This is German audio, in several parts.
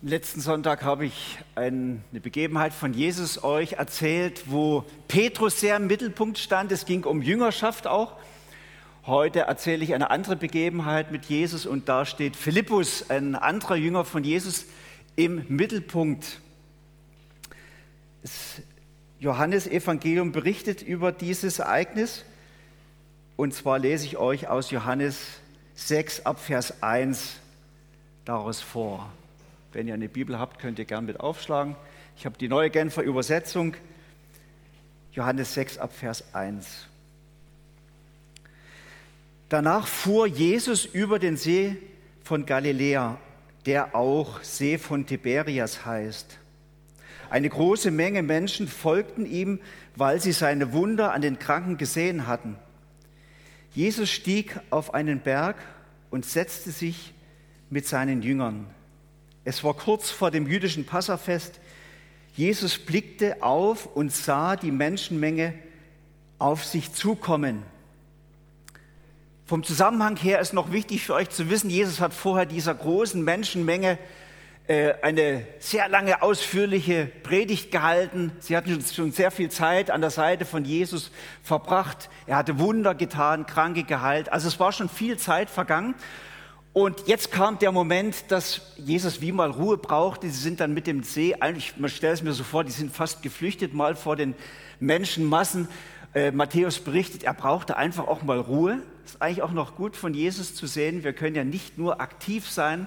Letzten Sonntag habe ich eine Begebenheit von Jesus euch erzählt, wo Petrus sehr im Mittelpunkt stand. Es ging um Jüngerschaft auch. Heute erzähle ich eine andere Begebenheit mit Jesus und da steht Philippus, ein anderer Jünger von Jesus, im Mittelpunkt. Das Johannesevangelium berichtet über dieses Ereignis und zwar lese ich euch aus Johannes 6 ab Vers 1 daraus vor. Wenn ihr eine Bibel habt, könnt ihr gern mit aufschlagen. Ich habe die neue Genfer Übersetzung, Johannes 6 ab Vers 1. Danach fuhr Jesus über den See von Galiläa, der auch See von Tiberias heißt. Eine große Menge Menschen folgten ihm, weil sie seine Wunder an den Kranken gesehen hatten. Jesus stieg auf einen Berg und setzte sich mit seinen Jüngern. Es war kurz vor dem jüdischen Passafest. Jesus blickte auf und sah die Menschenmenge auf sich zukommen. Vom Zusammenhang her ist noch wichtig für euch zu wissen, Jesus hat vorher dieser großen Menschenmenge äh, eine sehr lange, ausführliche Predigt gehalten. Sie hatten schon sehr viel Zeit an der Seite von Jesus verbracht. Er hatte Wunder getan, Kranke geheilt. Also es war schon viel Zeit vergangen. Und jetzt kam der Moment, dass Jesus wie mal Ruhe brauchte. Sie sind dann mit dem See, eigentlich, man stellt es mir so vor, die sind fast geflüchtet mal vor den Menschenmassen. Äh, Matthäus berichtet, er brauchte einfach auch mal Ruhe. Ist eigentlich auch noch gut von Jesus zu sehen. Wir können ja nicht nur aktiv sein,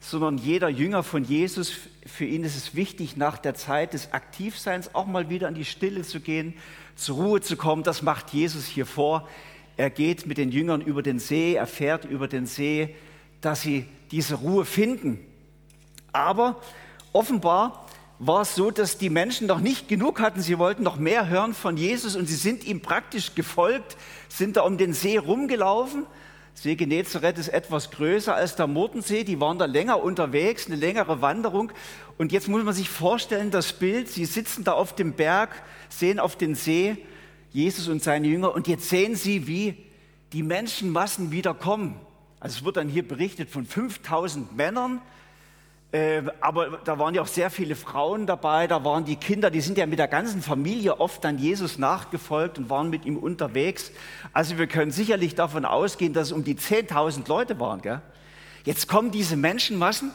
sondern jeder Jünger von Jesus, für ihn ist es wichtig, nach der Zeit des Aktivseins auch mal wieder in die Stille zu gehen, zur Ruhe zu kommen. Das macht Jesus hier vor. Er geht mit den Jüngern über den See, er fährt über den See, dass sie diese Ruhe finden. Aber offenbar war es so, dass die Menschen noch nicht genug hatten. Sie wollten noch mehr hören von Jesus und sie sind ihm praktisch gefolgt, sind da um den See rumgelaufen. See Genezareth ist etwas größer als der Mordensee. Die waren da länger unterwegs, eine längere Wanderung. Und jetzt muss man sich vorstellen, das Bild, sie sitzen da auf dem Berg, sehen auf den See Jesus und seine Jünger und jetzt sehen sie, wie die Menschenmassen wieder kommen. Also es wird dann hier berichtet von 5000 Männern, äh, aber da waren ja auch sehr viele Frauen dabei, da waren die Kinder, die sind ja mit der ganzen Familie oft dann Jesus nachgefolgt und waren mit ihm unterwegs. Also wir können sicherlich davon ausgehen, dass es um die 10.000 Leute waren. Gell? Jetzt kommen diese Menschenmassen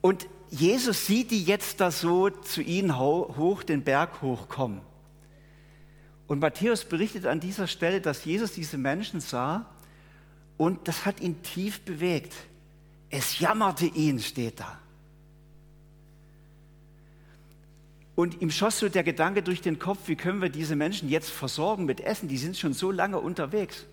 und Jesus sieht die jetzt da so zu ihnen hoch den Berg hochkommen. Und Matthäus berichtet an dieser Stelle, dass Jesus diese Menschen sah und das hat ihn tief bewegt. Es jammerte ihn, steht da. Und ihm schoss so der Gedanke durch den Kopf, wie können wir diese Menschen jetzt versorgen mit Essen? Die sind schon so lange unterwegs.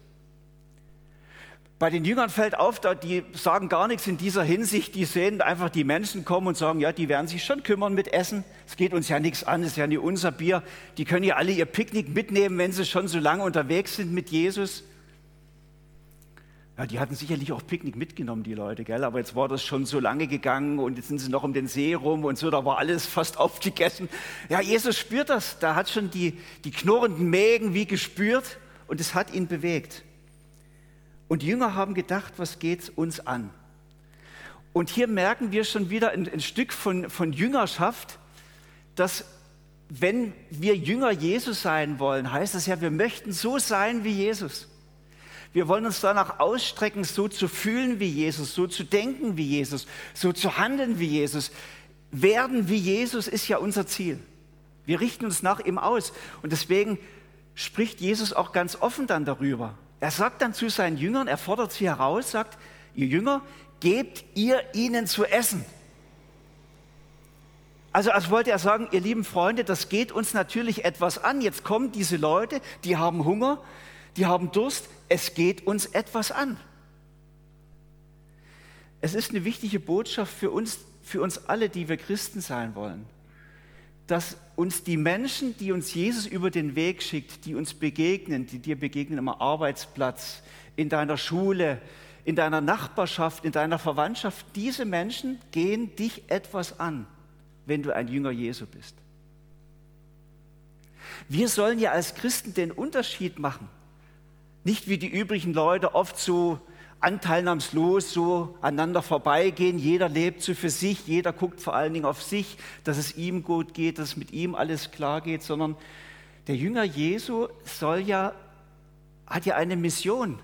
Bei den Jüngern fällt auf, die sagen gar nichts in dieser Hinsicht. Die sehen einfach die Menschen kommen und sagen, ja, die werden sich schon kümmern mit Essen. Es geht uns ja nichts an, es ist ja nicht unser Bier. Die können ja alle ihr Picknick mitnehmen, wenn sie schon so lange unterwegs sind mit Jesus. Ja, die hatten sicherlich auch Picknick mitgenommen, die Leute, gell? aber jetzt war das schon so lange gegangen und jetzt sind sie noch um den See rum und so, da war alles fast aufgegessen. Ja, Jesus spürt das, da hat schon die, die knurrenden Mägen wie gespürt und es hat ihn bewegt. Und die Jünger haben gedacht, was geht's uns an? Und hier merken wir schon wieder ein, ein Stück von, von Jüngerschaft, dass wenn wir Jünger Jesus sein wollen, heißt das ja, wir möchten so sein wie Jesus. Wir wollen uns danach ausstrecken, so zu fühlen wie Jesus, so zu denken wie Jesus, so zu handeln wie Jesus. Werden wie Jesus ist ja unser Ziel. Wir richten uns nach ihm aus. Und deswegen spricht Jesus auch ganz offen dann darüber. Er sagt dann zu seinen Jüngern, er fordert sie heraus, sagt, ihr Jünger, gebt ihr ihnen zu essen. Also als wollte er sagen, ihr lieben Freunde, das geht uns natürlich etwas an. Jetzt kommen diese Leute, die haben Hunger, die haben Durst, es geht uns etwas an. Es ist eine wichtige Botschaft für uns, für uns alle, die wir Christen sein wollen, dass uns die Menschen, die uns Jesus über den Weg schickt, die uns begegnen, die dir begegnen am Arbeitsplatz, in deiner Schule, in deiner Nachbarschaft, in deiner Verwandtschaft, diese Menschen gehen dich etwas an, wenn du ein Jünger Jesu bist. Wir sollen ja als Christen den Unterschied machen nicht wie die übrigen Leute oft so anteilnahmslos so aneinander vorbeigehen. Jeder lebt so für sich, jeder guckt vor allen Dingen auf sich, dass es ihm gut geht, dass es mit ihm alles klar geht, sondern der Jünger Jesu soll ja, hat ja eine Mission.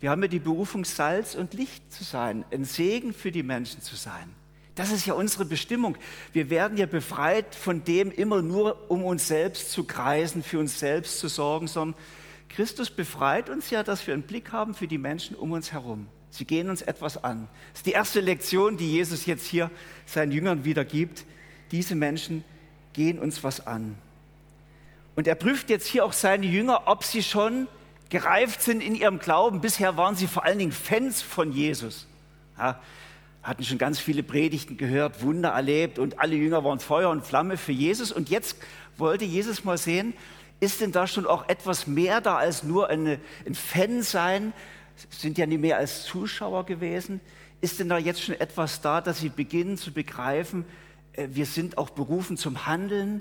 Wir haben ja die Berufung, Salz und Licht zu sein, ein Segen für die Menschen zu sein. Das ist ja unsere Bestimmung. Wir werden ja befreit von dem, immer nur um uns selbst zu kreisen, für uns selbst zu sorgen, sondern Christus befreit uns ja, dass wir einen Blick haben für die Menschen um uns herum. Sie gehen uns etwas an. Das ist die erste Lektion, die Jesus jetzt hier seinen Jüngern wieder gibt. Diese Menschen gehen uns was an. Und er prüft jetzt hier auch seine Jünger, ob sie schon gereift sind in ihrem Glauben. Bisher waren sie vor allen Dingen Fans von Jesus. Ja, hatten schon ganz viele Predigten gehört, Wunder erlebt und alle Jünger waren Feuer und Flamme für Jesus. Und jetzt wollte Jesus mal sehen, ist denn da schon auch etwas mehr da als nur eine, ein Fan sein? Sind ja nicht mehr als Zuschauer gewesen. Ist denn da jetzt schon etwas da, dass sie beginnen zu begreifen, äh, wir sind auch berufen zum Handeln,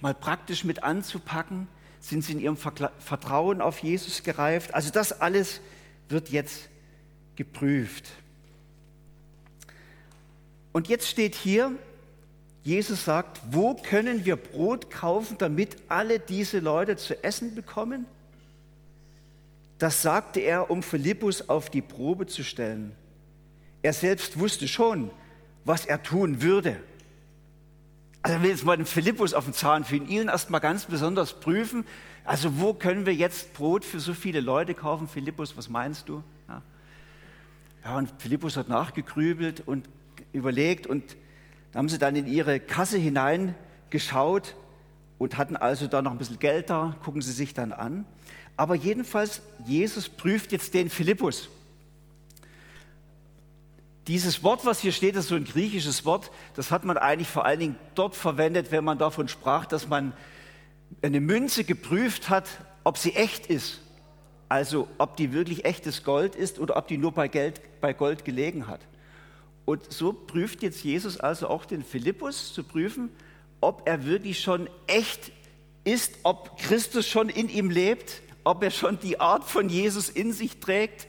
mal praktisch mit anzupacken? Sind sie in ihrem Vertrauen auf Jesus gereift? Also das alles wird jetzt geprüft. Und jetzt steht hier, Jesus sagt, wo können wir Brot kaufen, damit alle diese Leute zu essen bekommen? Das sagte er, um Philippus auf die Probe zu stellen. Er selbst wusste schon, was er tun würde. Also er will jetzt mal den Philippus auf den Zahn fühlen, ihn erst mal ganz besonders prüfen. Also wo können wir jetzt Brot für so viele Leute kaufen? Philippus, was meinst du? Ja, ja und Philippus hat nachgegrübelt und überlegt und da haben sie dann in ihre Kasse hineingeschaut und hatten also da noch ein bisschen Geld da, gucken sie sich dann an. Aber jedenfalls, Jesus prüft jetzt den Philippus. Dieses Wort, was hier steht, ist so ein griechisches Wort, das hat man eigentlich vor allen Dingen dort verwendet, wenn man davon sprach, dass man eine Münze geprüft hat, ob sie echt ist. Also ob die wirklich echtes Gold ist oder ob die nur bei, Geld, bei Gold gelegen hat. Und so prüft jetzt Jesus also auch den Philippus zu prüfen, ob er wirklich schon echt ist, ob Christus schon in ihm lebt, ob er schon die Art von Jesus in sich trägt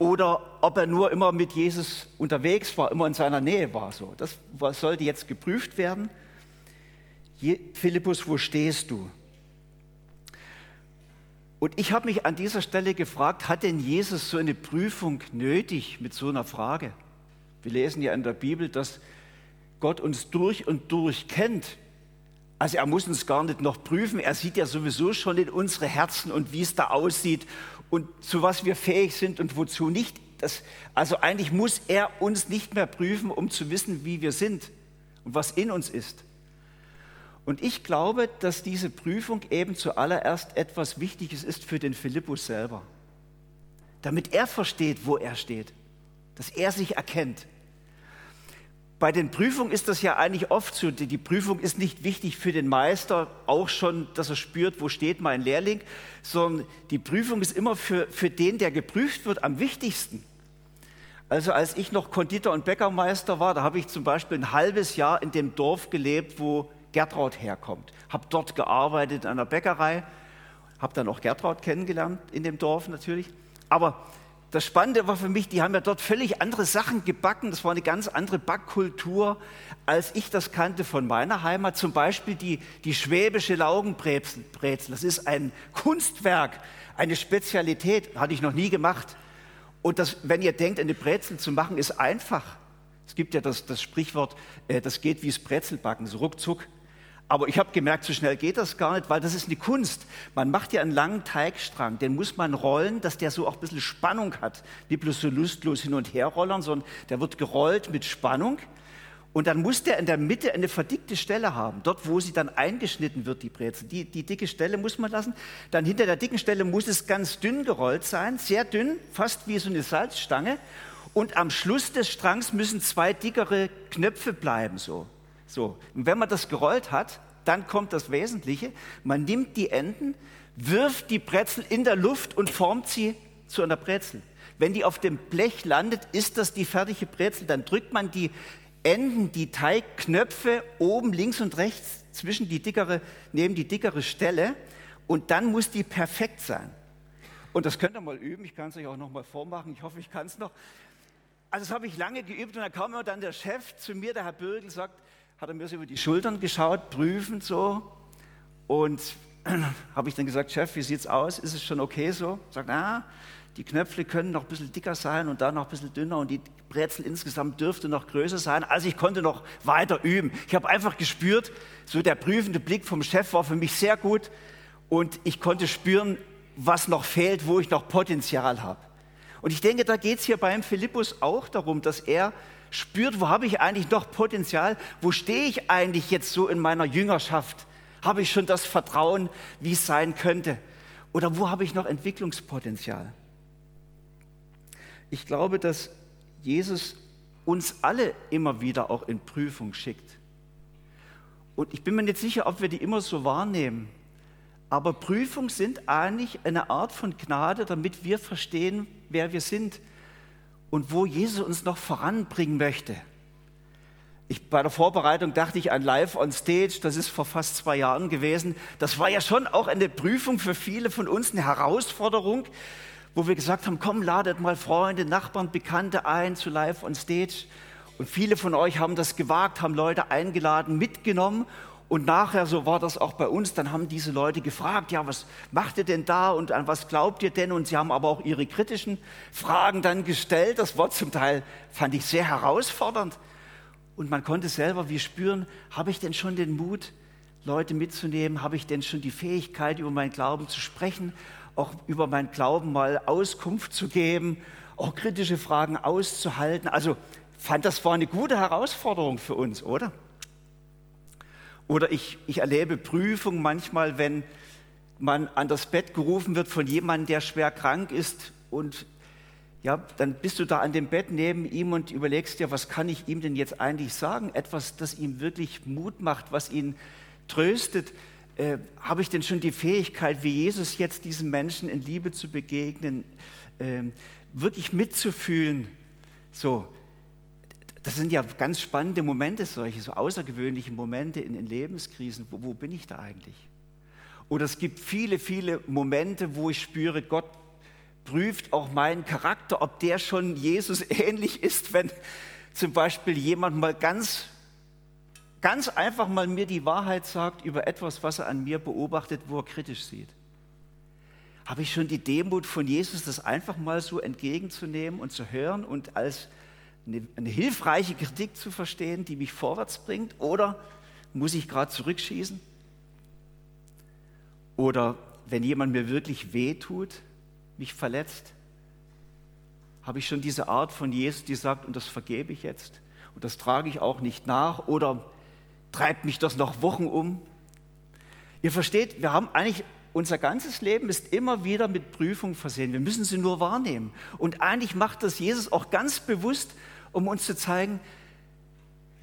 oder ob er nur immer mit Jesus unterwegs war, immer in seiner Nähe war. So, das sollte jetzt geprüft werden. Philippus, wo stehst du? Und ich habe mich an dieser Stelle gefragt, hat denn Jesus so eine Prüfung nötig mit so einer Frage? Wir lesen ja in der Bibel, dass Gott uns durch und durch kennt. Also er muss uns gar nicht noch prüfen, er sieht ja sowieso schon in unsere Herzen und wie es da aussieht und zu was wir fähig sind und wozu nicht. Das, also eigentlich muss er uns nicht mehr prüfen, um zu wissen, wie wir sind und was in uns ist. Und ich glaube, dass diese Prüfung eben zuallererst etwas Wichtiges ist für den Philippus selber, damit er versteht, wo er steht, dass er sich erkennt. Bei den Prüfungen ist das ja eigentlich oft so. Die Prüfung ist nicht wichtig für den Meister, auch schon, dass er spürt, wo steht mein Lehrling, sondern die Prüfung ist immer für, für den, der geprüft wird, am wichtigsten. Also als ich noch Konditor und Bäckermeister war, da habe ich zum Beispiel ein halbes Jahr in dem Dorf gelebt, wo Gertraud herkommt. Habe dort gearbeitet an der Bäckerei, habe dann auch Gertraud kennengelernt in dem Dorf natürlich. Aber das Spannende war für mich, die haben ja dort völlig andere Sachen gebacken. Das war eine ganz andere Backkultur, als ich das kannte von meiner Heimat. Zum Beispiel die, die schwäbische Laugenbrezel. Das ist ein Kunstwerk, eine Spezialität, hatte ich noch nie gemacht. Und das, wenn ihr denkt, eine Brezel zu machen, ist einfach. Es gibt ja das, das Sprichwort, äh, das geht wie das Brezelbacken, so ruckzuck. Aber ich habe gemerkt, so schnell geht das gar nicht, weil das ist eine Kunst. Man macht ja einen langen Teigstrang, den muss man rollen, dass der so auch ein bisschen Spannung hat. Nicht bloß so lustlos hin und her rollern, sondern der wird gerollt mit Spannung. Und dann muss der in der Mitte eine verdickte Stelle haben, dort wo sie dann eingeschnitten wird, die Brezel. Die, die dicke Stelle muss man lassen. Dann hinter der dicken Stelle muss es ganz dünn gerollt sein, sehr dünn, fast wie so eine Salzstange. Und am Schluss des Strangs müssen zwei dickere Knöpfe bleiben, so. So, und wenn man das gerollt hat, dann kommt das Wesentliche. Man nimmt die Enden, wirft die Brezel in der Luft und formt sie zu einer Brezel. Wenn die auf dem Blech landet, ist das die fertige Brezel. Dann drückt man die Enden, die Teigknöpfe oben links und rechts zwischen die dickere, neben die dickere Stelle und dann muss die perfekt sein. Und das könnt ihr mal üben. Ich kann es euch auch noch mal vormachen. Ich hoffe, ich kann es noch. Also das habe ich lange geübt und da kam dann der Chef zu mir, der Herr Bürgel, sagt, hat er mir so über die Schultern geschaut, prüfend so. Und habe ich dann gesagt, Chef, wie sieht's aus? Ist es schon okay so? Sagt, ah, die Knöpfe können noch ein bisschen dicker sein und dann noch ein bisschen dünner und die Brezel insgesamt dürfte noch größer sein. Also ich konnte noch weiter üben. Ich habe einfach gespürt, so der prüfende Blick vom Chef war für mich sehr gut und ich konnte spüren, was noch fehlt, wo ich noch Potenzial habe. Und ich denke, da geht es hier beim Philippus auch darum, dass er spürt, wo habe ich eigentlich noch Potenzial, wo stehe ich eigentlich jetzt so in meiner Jüngerschaft, habe ich schon das Vertrauen, wie es sein könnte, oder wo habe ich noch Entwicklungspotenzial. Ich glaube, dass Jesus uns alle immer wieder auch in Prüfung schickt. Und ich bin mir nicht sicher, ob wir die immer so wahrnehmen. Aber Prüfungen sind eigentlich eine Art von Gnade, damit wir verstehen, wer wir sind und wo Jesus uns noch voranbringen möchte. Ich, bei der Vorbereitung dachte ich an Live on Stage, das ist vor fast zwei Jahren gewesen. Das war ja schon auch eine Prüfung für viele von uns, eine Herausforderung, wo wir gesagt haben, komm, ladet mal Freunde, Nachbarn, Bekannte ein zu Live on Stage. Und viele von euch haben das gewagt, haben Leute eingeladen, mitgenommen und nachher, so war das auch bei uns, dann haben diese Leute gefragt, ja, was macht ihr denn da und an was glaubt ihr denn? Und sie haben aber auch ihre kritischen Fragen dann gestellt. Das war zum Teil, fand ich sehr herausfordernd. Und man konnte selber wie spüren, habe ich denn schon den Mut, Leute mitzunehmen? Habe ich denn schon die Fähigkeit, über meinen Glauben zu sprechen? Auch über meinen Glauben mal Auskunft zu geben? Auch kritische Fragen auszuhalten? Also fand das war eine gute Herausforderung für uns, oder? Oder ich, ich erlebe Prüfungen manchmal, wenn man an das Bett gerufen wird von jemandem, der schwer krank ist und ja, dann bist du da an dem Bett neben ihm und überlegst dir, was kann ich ihm denn jetzt eigentlich sagen? Etwas, das ihm wirklich Mut macht, was ihn tröstet. Äh, Habe ich denn schon die Fähigkeit, wie Jesus jetzt diesem Menschen in Liebe zu begegnen, äh, wirklich mitzufühlen? So, das sind ja ganz spannende Momente, solche so außergewöhnliche Momente in, in Lebenskrisen. Wo, wo bin ich da eigentlich? Oder es gibt viele, viele Momente, wo ich spüre, Gott prüft auch meinen Charakter, ob der schon Jesus ähnlich ist, wenn zum Beispiel jemand mal ganz, ganz einfach mal mir die Wahrheit sagt über etwas, was er an mir beobachtet, wo er kritisch sieht. Habe ich schon die Demut von Jesus, das einfach mal so entgegenzunehmen und zu hören und als eine, eine hilfreiche Kritik zu verstehen, die mich vorwärts bringt? Oder muss ich gerade zurückschießen? Oder wenn jemand mir wirklich weh tut, mich verletzt, habe ich schon diese Art von Jesus, die sagt, und das vergebe ich jetzt und das trage ich auch nicht nach oder treibt mich das noch Wochen um? Ihr versteht, wir haben eigentlich unser ganzes Leben ist immer wieder mit Prüfungen versehen. Wir müssen sie nur wahrnehmen. Und eigentlich macht das Jesus auch ganz bewusst, um uns zu zeigen,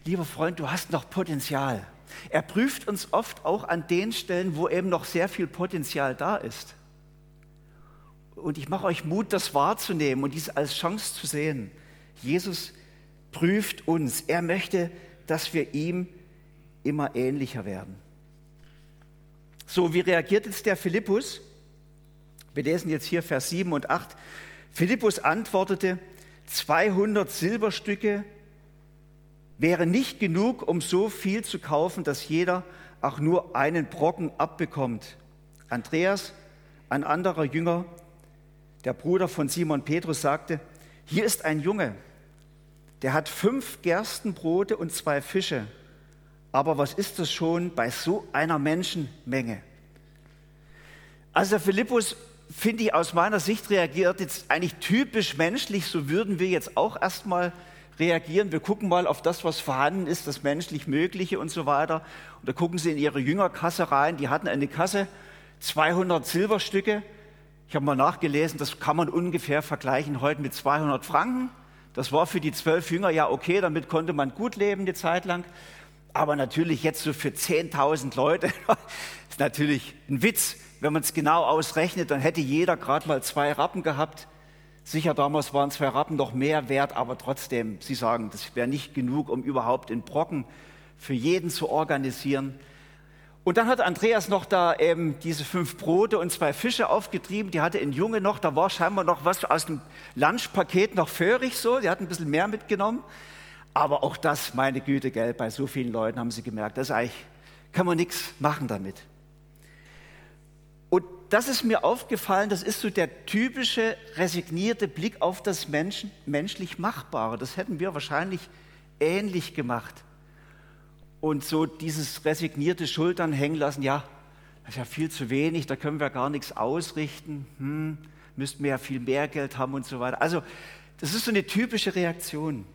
lieber Freund, du hast noch Potenzial. Er prüft uns oft auch an den Stellen, wo eben noch sehr viel Potenzial da ist. Und ich mache euch Mut, das wahrzunehmen und dies als Chance zu sehen. Jesus prüft uns. Er möchte, dass wir ihm immer ähnlicher werden. So, wie reagiert jetzt der Philippus? Wir lesen jetzt hier Vers 7 und 8. Philippus antwortete, 200 Silberstücke wäre nicht genug, um so viel zu kaufen, dass jeder auch nur einen Brocken abbekommt. Andreas, ein anderer Jünger, der Bruder von Simon Petrus, sagte, hier ist ein Junge, der hat fünf Gerstenbrote und zwei Fische. Aber was ist das schon bei so einer Menschenmenge? Also Philippus finde ich, aus meiner Sicht reagiert jetzt eigentlich typisch menschlich. So würden wir jetzt auch erstmal reagieren. Wir gucken mal auf das, was vorhanden ist, das menschlich Mögliche und so weiter. Und da gucken Sie in Ihre Jüngerkasse rein. Die hatten eine Kasse, 200 Silberstücke. Ich habe mal nachgelesen, das kann man ungefähr vergleichen heute mit 200 Franken. Das war für die zwölf Jünger ja okay, damit konnte man gut leben eine Zeit lang. Aber natürlich jetzt so für 10.000 Leute ist natürlich ein Witz wenn man es genau ausrechnet, dann hätte jeder gerade mal zwei Rappen gehabt. Sicher, damals waren zwei Rappen noch mehr wert, aber trotzdem, Sie sagen, das wäre nicht genug, um überhaupt einen Brocken für jeden zu organisieren. Und dann hat Andreas noch da eben diese fünf Brote und zwei Fische aufgetrieben. Die hatte ein Junge noch, da war scheinbar noch was aus dem Lunchpaket noch föhrig so. Die hat ein bisschen mehr mitgenommen. Aber auch das, meine Güte, gell, bei so vielen Leuten haben sie gemerkt, das eigentlich, kann man nichts machen damit. Das ist mir aufgefallen, das ist so der typische resignierte Blick auf das Menschen, menschlich Machbare. Das hätten wir wahrscheinlich ähnlich gemacht. Und so dieses resignierte Schultern hängen lassen, ja, das ist ja viel zu wenig, da können wir gar nichts ausrichten, hm, müssten wir ja viel mehr Geld haben und so weiter. Also das ist so eine typische Reaktion.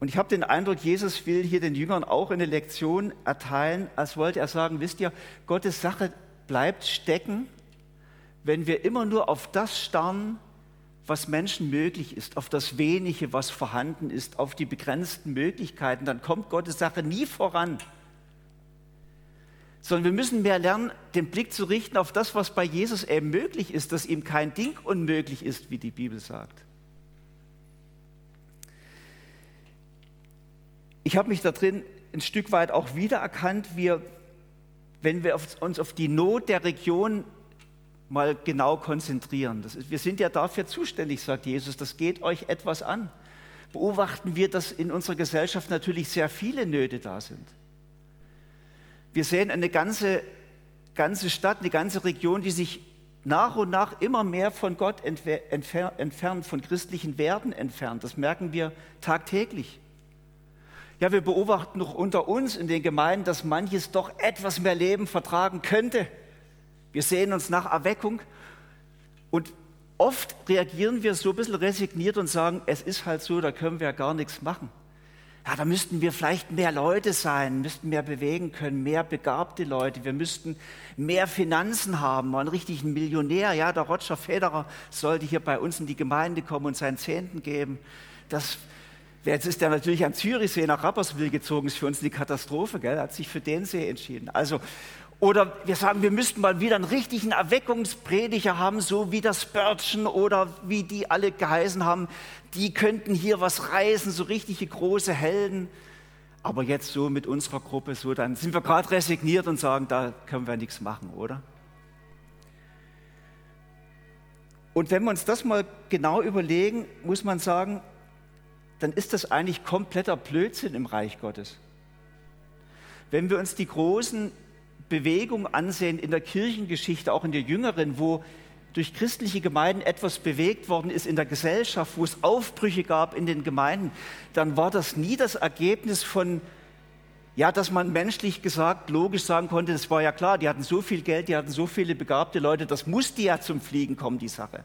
Und ich habe den Eindruck, Jesus will hier den Jüngern auch eine Lektion erteilen, als wollte er sagen, wisst ihr, Gottes Sache bleibt stecken, wenn wir immer nur auf das starren, was Menschen möglich ist, auf das Wenige, was vorhanden ist, auf die begrenzten Möglichkeiten, dann kommt Gottes Sache nie voran. Sondern wir müssen mehr lernen, den Blick zu richten auf das, was bei Jesus eben möglich ist, dass ihm kein Ding unmöglich ist, wie die Bibel sagt. Ich habe mich da drin ein Stück weit auch wiedererkannt, wir, wenn wir uns auf die Not der Region mal genau konzentrieren. Ist, wir sind ja dafür zuständig, sagt Jesus, das geht euch etwas an. Beobachten wir, dass in unserer Gesellschaft natürlich sehr viele Nöte da sind. Wir sehen eine ganze, ganze Stadt, eine ganze Region, die sich nach und nach immer mehr von Gott entfernt, von christlichen Werten entfernt. Das merken wir tagtäglich. Ja, wir beobachten noch unter uns in den Gemeinden, dass manches doch etwas mehr Leben vertragen könnte. Wir sehen uns nach Erweckung und oft reagieren wir so ein bisschen resigniert und sagen, es ist halt so, da können wir ja gar nichts machen. Ja, da müssten wir vielleicht mehr Leute sein, müssten mehr bewegen können, mehr begabte Leute. Wir müssten mehr Finanzen haben, mal einen richtigen Millionär. Ja, der Roger Federer sollte hier bei uns in die Gemeinde kommen und seinen Zehnten geben. Das, jetzt ist er natürlich am Zürichsee nach Rapperswil gezogen, ist für uns eine Katastrophe, gell? Er hat sich für den See entschieden. Also, oder wir sagen, wir müssten mal wieder einen richtigen Erweckungsprediger haben, so wie das Spurgeon oder wie die alle geheißen haben. Die könnten hier was reißen, so richtige große Helden. Aber jetzt so mit unserer Gruppe, so dann sind wir gerade resigniert und sagen, da können wir nichts machen, oder? Und wenn wir uns das mal genau überlegen, muss man sagen, dann ist das eigentlich kompletter Blödsinn im Reich Gottes. Wenn wir uns die großen Bewegung ansehen in der Kirchengeschichte, auch in der jüngeren, wo durch christliche Gemeinden etwas bewegt worden ist in der Gesellschaft, wo es Aufbrüche gab in den Gemeinden, dann war das nie das Ergebnis von, ja, dass man menschlich gesagt, logisch sagen konnte, das war ja klar, die hatten so viel Geld, die hatten so viele begabte Leute, das musste ja zum Fliegen kommen, die Sache.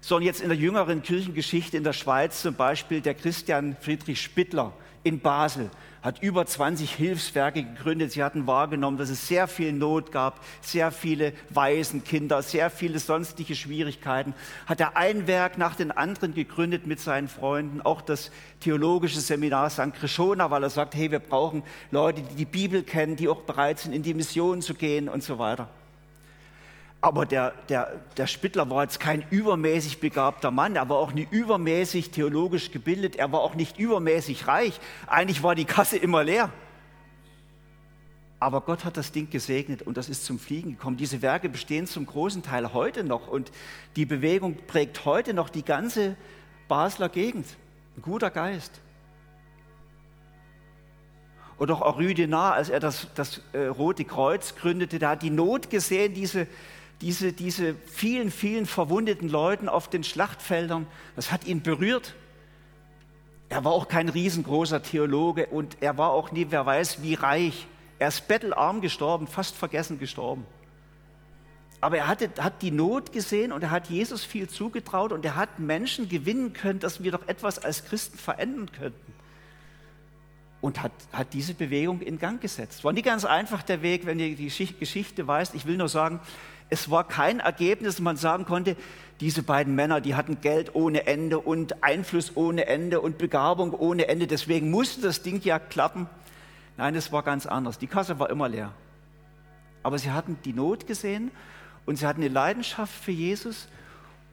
Sondern jetzt in der jüngeren Kirchengeschichte in der Schweiz zum Beispiel der Christian Friedrich Spittler in Basel, hat über 20 Hilfswerke gegründet. Sie hatten wahrgenommen, dass es sehr viel Not gab, sehr viele Waisenkinder, sehr viele sonstige Schwierigkeiten. Hat er ein Werk nach dem anderen gegründet mit seinen Freunden, auch das theologische Seminar St. Krishona, weil er sagt, hey, wir brauchen Leute, die die Bibel kennen, die auch bereit sind, in die Mission zu gehen und so weiter. Aber der, der, der Spittler war jetzt kein übermäßig begabter Mann, er war auch nicht übermäßig theologisch gebildet, er war auch nicht übermäßig reich. Eigentlich war die Kasse immer leer. Aber Gott hat das Ding gesegnet und das ist zum Fliegen gekommen. Diese Werke bestehen zum großen Teil heute noch und die Bewegung prägt heute noch die ganze Basler Gegend. Ein guter Geist. Oder auch Henri Denard, als er das, das äh, Rote Kreuz gründete, der hat die Not gesehen, diese, diese, diese vielen, vielen verwundeten Leuten auf den Schlachtfeldern, das hat ihn berührt. Er war auch kein riesengroßer Theologe und er war auch nie, wer weiß, wie reich. Er ist bettelarm gestorben, fast vergessen gestorben. Aber er hatte, hat die Not gesehen und er hat Jesus viel zugetraut und er hat Menschen gewinnen können, dass wir doch etwas als Christen verändern könnten. Und hat, hat diese Bewegung in Gang gesetzt. War nicht ganz einfach der Weg, wenn ihr die Geschichte weißt. Ich will nur sagen, es war kein Ergebnis, dass man sagen konnte, diese beiden Männer, die hatten Geld ohne Ende und Einfluss ohne Ende und Begabung ohne Ende. Deswegen musste das Ding ja klappen. Nein, es war ganz anders. Die Kasse war immer leer. Aber sie hatten die Not gesehen und sie hatten eine Leidenschaft für Jesus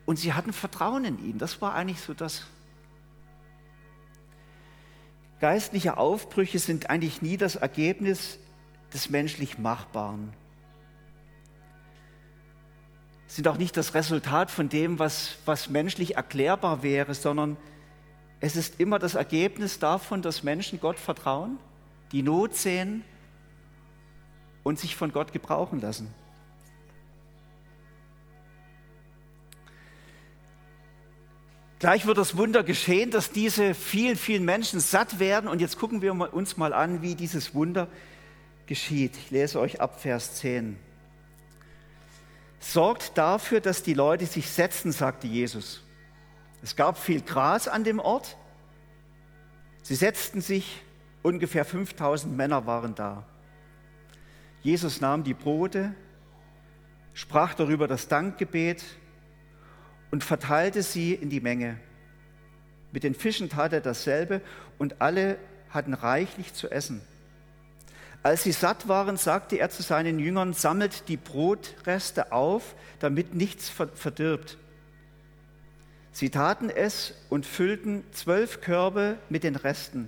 und sie hatten Vertrauen in ihn. Das war eigentlich so das. Geistliche Aufbrüche sind eigentlich nie das Ergebnis des menschlich Machbaren. Sind auch nicht das Resultat von dem, was, was menschlich erklärbar wäre, sondern es ist immer das Ergebnis davon, dass Menschen Gott vertrauen, die Not sehen und sich von Gott gebrauchen lassen. Gleich wird das Wunder geschehen, dass diese vielen, vielen Menschen satt werden. Und jetzt gucken wir uns mal an, wie dieses Wunder geschieht. Ich lese euch ab Vers 10. Sorgt dafür, dass die Leute sich setzen, sagte Jesus. Es gab viel Gras an dem Ort. Sie setzten sich, ungefähr 5000 Männer waren da. Jesus nahm die Brote, sprach darüber das Dankgebet und verteilte sie in die Menge. Mit den Fischen tat er dasselbe und alle hatten reichlich zu essen. Als sie satt waren, sagte er zu seinen Jüngern, sammelt die Brotreste auf, damit nichts verdirbt. Sie taten es und füllten zwölf Körbe mit den Resten.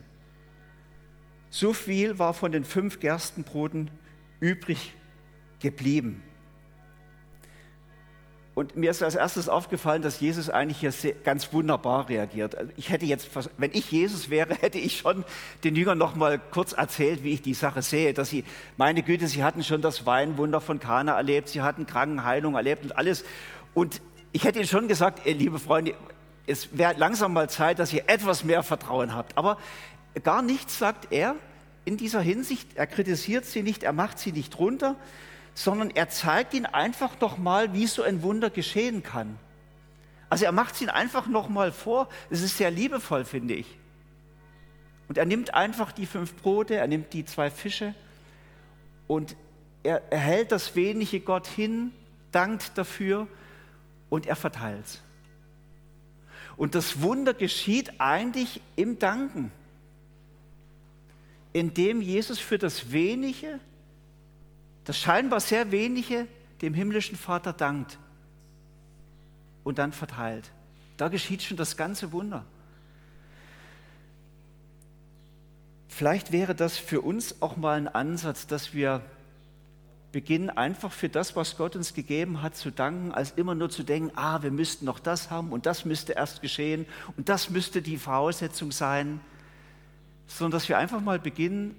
So viel war von den fünf Gerstenbroten übrig geblieben. Und mir ist als erstes aufgefallen, dass Jesus eigentlich hier sehr, ganz wunderbar reagiert. Also ich hätte jetzt, wenn ich Jesus wäre, hätte ich schon den Jüngern noch mal kurz erzählt, wie ich die Sache sehe. Dass sie, meine Güte, sie hatten schon das Weinwunder von Kana erlebt, sie hatten Krankenheilung erlebt und alles. Und ich hätte ihnen schon gesagt, liebe Freunde, es wäre langsam mal Zeit, dass ihr etwas mehr Vertrauen habt. Aber gar nichts sagt er in dieser Hinsicht. Er kritisiert sie nicht, er macht sie nicht runter, sondern er zeigt ihnen einfach noch mal, wie so ein Wunder geschehen kann. Also er macht es ihnen einfach noch mal vor. Es ist sehr liebevoll, finde ich. Und er nimmt einfach die fünf Brote, er nimmt die zwei Fische und er, er hält das wenige Gott hin, dankt dafür und er verteilt es. Und das Wunder geschieht eigentlich im Danken, indem Jesus für das wenige, das scheinbar sehr wenige dem himmlischen Vater dankt und dann verteilt. Da geschieht schon das ganze Wunder. Vielleicht wäre das für uns auch mal ein Ansatz, dass wir beginnen, einfach für das, was Gott uns gegeben hat, zu danken, als immer nur zu denken, ah, wir müssten noch das haben und das müsste erst geschehen und das müsste die Voraussetzung sein, sondern dass wir einfach mal beginnen,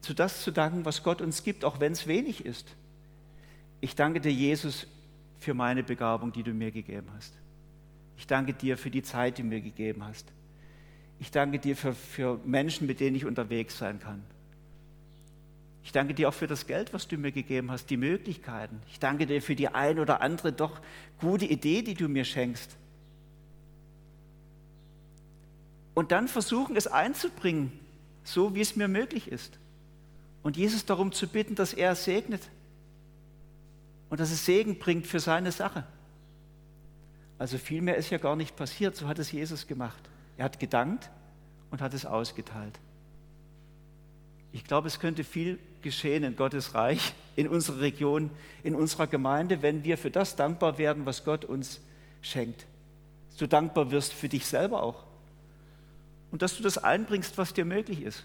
zu das zu danken, was Gott uns gibt, auch wenn es wenig ist. Ich danke dir, Jesus, für meine Begabung, die du mir gegeben hast. Ich danke dir für die Zeit, die du mir gegeben hast. Ich danke dir für, für Menschen, mit denen ich unterwegs sein kann. Ich danke dir auch für das Geld, was du mir gegeben hast, die Möglichkeiten. Ich danke dir für die ein oder andere doch gute Idee, die du mir schenkst. Und dann versuchen, es einzubringen, so wie es mir möglich ist und Jesus darum zu bitten, dass er segnet und dass es Segen bringt für seine Sache. Also viel mehr ist ja gar nicht passiert, so hat es Jesus gemacht. Er hat gedankt und hat es ausgeteilt. Ich glaube, es könnte viel geschehen in Gottes Reich, in unserer Region, in unserer Gemeinde, wenn wir für das dankbar werden, was Gott uns schenkt. Dass du dankbar wirst für dich selber auch. Und dass du das einbringst, was dir möglich ist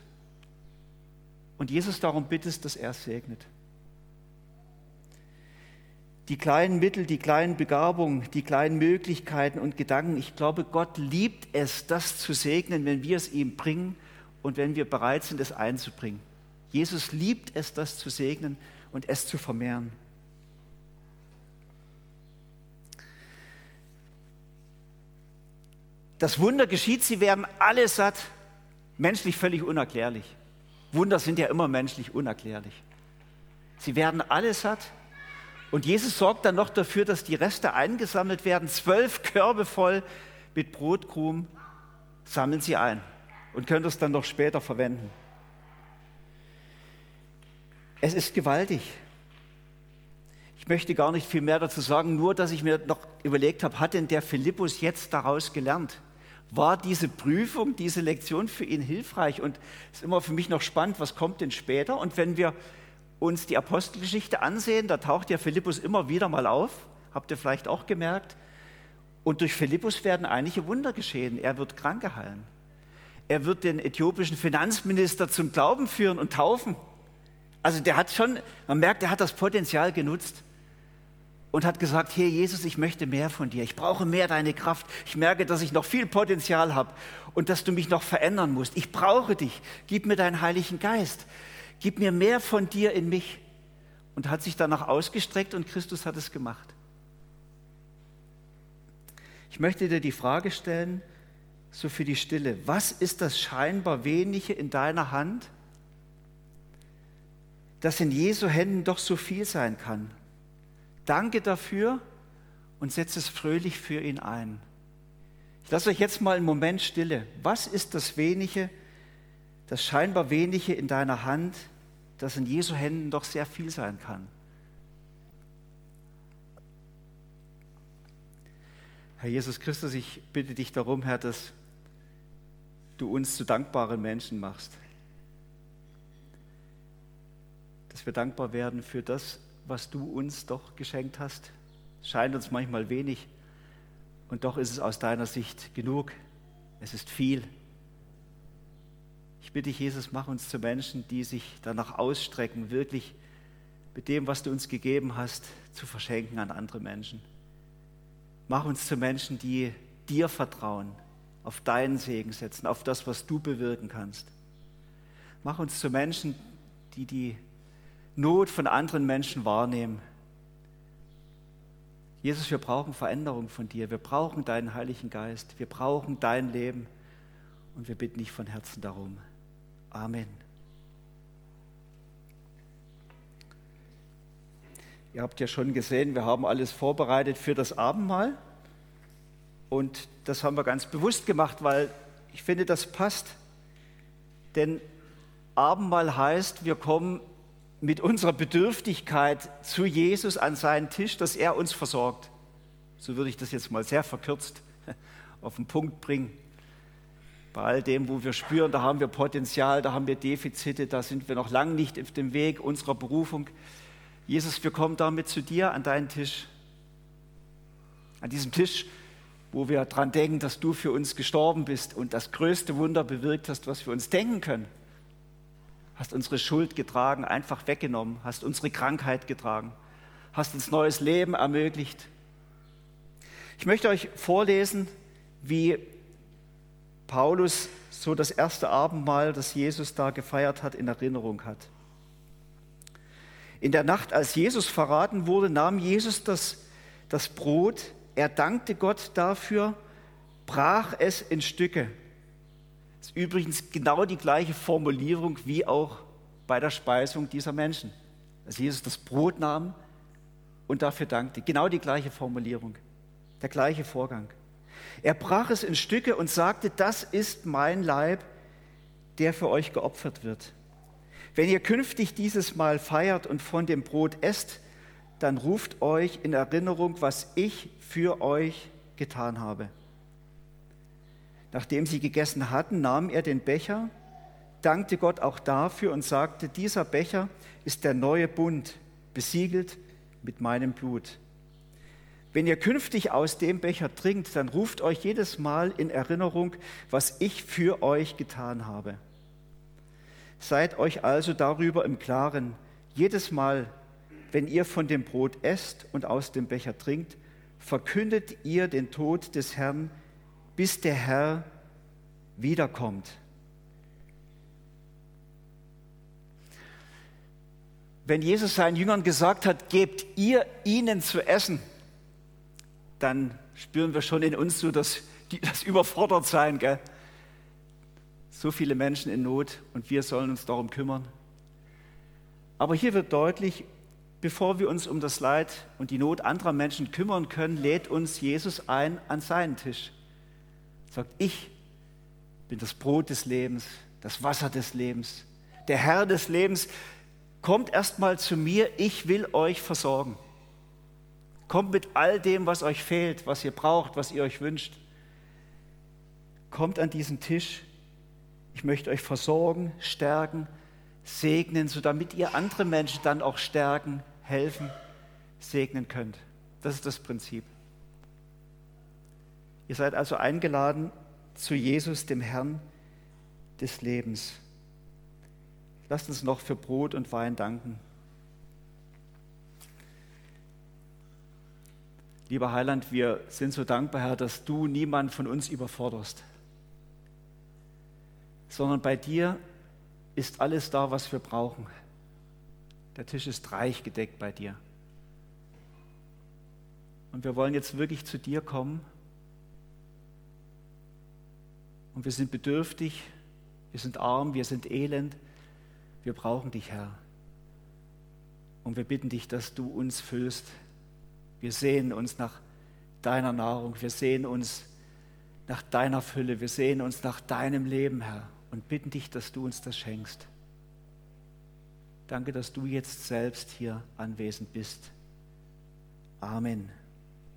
und Jesus darum bittest, dass er es segnet. Die kleinen Mittel, die kleinen Begabungen, die kleinen Möglichkeiten und Gedanken, ich glaube, Gott liebt es, das zu segnen, wenn wir es ihm bringen und wenn wir bereit sind, es einzubringen. Jesus liebt es, das zu segnen und es zu vermehren. Das Wunder geschieht, sie werden alle satt, menschlich völlig unerklärlich. Wunder sind ja immer menschlich unerklärlich. Sie werden alle satt. Und Jesus sorgt dann noch dafür, dass die Reste eingesammelt werden. Zwölf Körbe voll mit Brotkrumen sammeln sie ein und können das dann noch später verwenden. Es ist gewaltig. Ich möchte gar nicht viel mehr dazu sagen, nur dass ich mir noch überlegt habe, hat denn der Philippus jetzt daraus gelernt? War diese Prüfung, diese Lektion für ihn hilfreich. Und es ist immer für mich noch spannend, was kommt denn später? Und wenn wir uns die Apostelgeschichte ansehen, da taucht ja Philippus immer wieder mal auf, habt ihr vielleicht auch gemerkt. Und durch Philippus werden einige Wunder geschehen. Er wird Kranke heilen. Er wird den äthiopischen Finanzminister zum Glauben führen und taufen. Also der hat schon, man merkt, er hat das Potenzial genutzt und hat gesagt, hier Jesus, ich möchte mehr von dir, ich brauche mehr deine Kraft, ich merke, dass ich noch viel Potenzial habe und dass du mich noch verändern musst. Ich brauche dich, gib mir deinen Heiligen Geist, gib mir mehr von dir in mich. Und hat sich danach ausgestreckt und Christus hat es gemacht. Ich möchte dir die Frage stellen, so für die Stille, was ist das scheinbar wenige in deiner Hand, das in Jesu Händen doch so viel sein kann? Danke dafür und setze es fröhlich für ihn ein. Ich lasse euch jetzt mal einen Moment stille. Was ist das wenige, das scheinbar wenige in deiner Hand, das in Jesu Händen doch sehr viel sein kann? Herr Jesus Christus, ich bitte dich darum, Herr, dass du uns zu dankbaren Menschen machst. Dass wir dankbar werden für das, was du uns doch geschenkt hast. Scheint uns manchmal wenig und doch ist es aus deiner Sicht genug. Es ist viel. Ich bitte dich, Jesus, mach uns zu Menschen, die sich danach ausstrecken, wirklich mit dem, was du uns gegeben hast, zu verschenken an andere Menschen. Mach uns zu Menschen, die dir vertrauen, auf deinen Segen setzen, auf das, was du bewirken kannst. Mach uns zu Menschen, die die Not von anderen Menschen wahrnehmen. Jesus, wir brauchen Veränderung von dir. Wir brauchen deinen Heiligen Geist. Wir brauchen dein Leben. Und wir bitten dich von Herzen darum. Amen. Ihr habt ja schon gesehen, wir haben alles vorbereitet für das Abendmahl. Und das haben wir ganz bewusst gemacht, weil ich finde, das passt. Denn Abendmahl heißt, wir kommen mit unserer Bedürftigkeit zu Jesus an seinen Tisch, dass er uns versorgt. So würde ich das jetzt mal sehr verkürzt auf den Punkt bringen. Bei all dem, wo wir spüren, da haben wir Potenzial, da haben wir Defizite, da sind wir noch lange nicht auf dem Weg unserer Berufung. Jesus, wir kommen damit zu dir an deinen Tisch. An diesem Tisch, wo wir daran denken, dass du für uns gestorben bist und das größte Wunder bewirkt hast, was wir uns denken können hast unsere Schuld getragen, einfach weggenommen, hast unsere Krankheit getragen, hast uns neues Leben ermöglicht. Ich möchte euch vorlesen, wie Paulus so das erste Abendmahl, das Jesus da gefeiert hat, in Erinnerung hat. In der Nacht, als Jesus verraten wurde, nahm Jesus das, das Brot, er dankte Gott dafür, brach es in Stücke das ist übrigens genau die gleiche Formulierung wie auch bei der Speisung dieser Menschen. Dass Jesus das Brot nahm und dafür dankte. Genau die gleiche Formulierung, der gleiche Vorgang. Er brach es in Stücke und sagte, das ist mein Leib, der für euch geopfert wird. Wenn ihr künftig dieses Mal feiert und von dem Brot esst, dann ruft euch in Erinnerung, was ich für euch getan habe. Nachdem sie gegessen hatten, nahm er den Becher, dankte Gott auch dafür und sagte, dieser Becher ist der neue Bund, besiegelt mit meinem Blut. Wenn ihr künftig aus dem Becher trinkt, dann ruft euch jedes Mal in Erinnerung, was ich für euch getan habe. Seid euch also darüber im Klaren, jedes Mal, wenn ihr von dem Brot esst und aus dem Becher trinkt, verkündet ihr den Tod des Herrn, bis der Herr wiederkommt. Wenn Jesus seinen Jüngern gesagt hat, gebt ihr ihnen zu essen, dann spüren wir schon in uns so das, das Überfordertsein. Gell? So viele Menschen in Not und wir sollen uns darum kümmern. Aber hier wird deutlich, bevor wir uns um das Leid und die Not anderer Menschen kümmern können, lädt uns Jesus ein an seinen Tisch sagt, ich bin das Brot des Lebens, das Wasser des Lebens, der Herr des Lebens. Kommt erstmal zu mir, ich will euch versorgen. Kommt mit all dem, was euch fehlt, was ihr braucht, was ihr euch wünscht. Kommt an diesen Tisch. Ich möchte euch versorgen, stärken, segnen, so damit ihr andere Menschen dann auch stärken, helfen, segnen könnt. Das ist das Prinzip. Ihr seid also eingeladen zu Jesus, dem Herrn des Lebens. Lasst uns noch für Brot und Wein danken. Lieber Heiland, wir sind so dankbar, Herr, dass du niemand von uns überforderst, sondern bei dir ist alles da, was wir brauchen. Der Tisch ist reich gedeckt bei dir. Und wir wollen jetzt wirklich zu dir kommen. Und wir sind bedürftig, wir sind arm, wir sind elend. Wir brauchen dich, Herr. Und wir bitten dich, dass du uns füllst. Wir sehen uns nach deiner Nahrung, wir sehen uns nach deiner Fülle, wir sehen uns nach deinem Leben, Herr, und bitten dich, dass du uns das schenkst. Danke, dass du jetzt selbst hier anwesend bist. Amen.